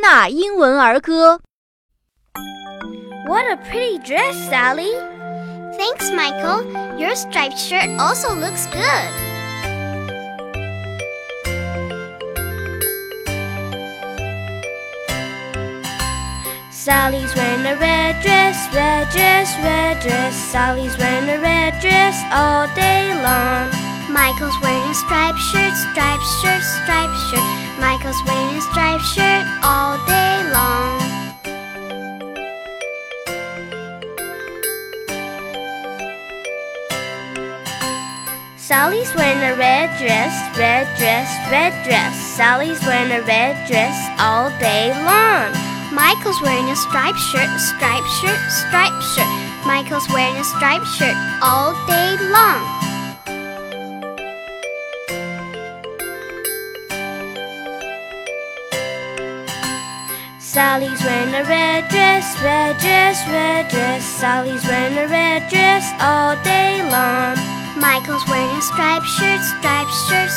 纳英文儿歌。 What a pretty dress, Sally. Thanks, Michael. Your striped shirt also looks good. Sally's wearing a red dress, red dress, red dress. Sally's wearing a red dress all day long. Michael's wearing a striped shirt, striped shirt, striped shirt. Michael's wearing a striped Sally's wearing a red dress, red dress, red dress. Sally's wearing a red dress all day long. Michael's wearing a striped shirt, striped shirt, striped shirt. Michael's wearing a striped shirt all day long. Sally's wearing a red dress, red dress, red dress. Sally's wearing a red dress all day long. Striped shirt, striped shirt,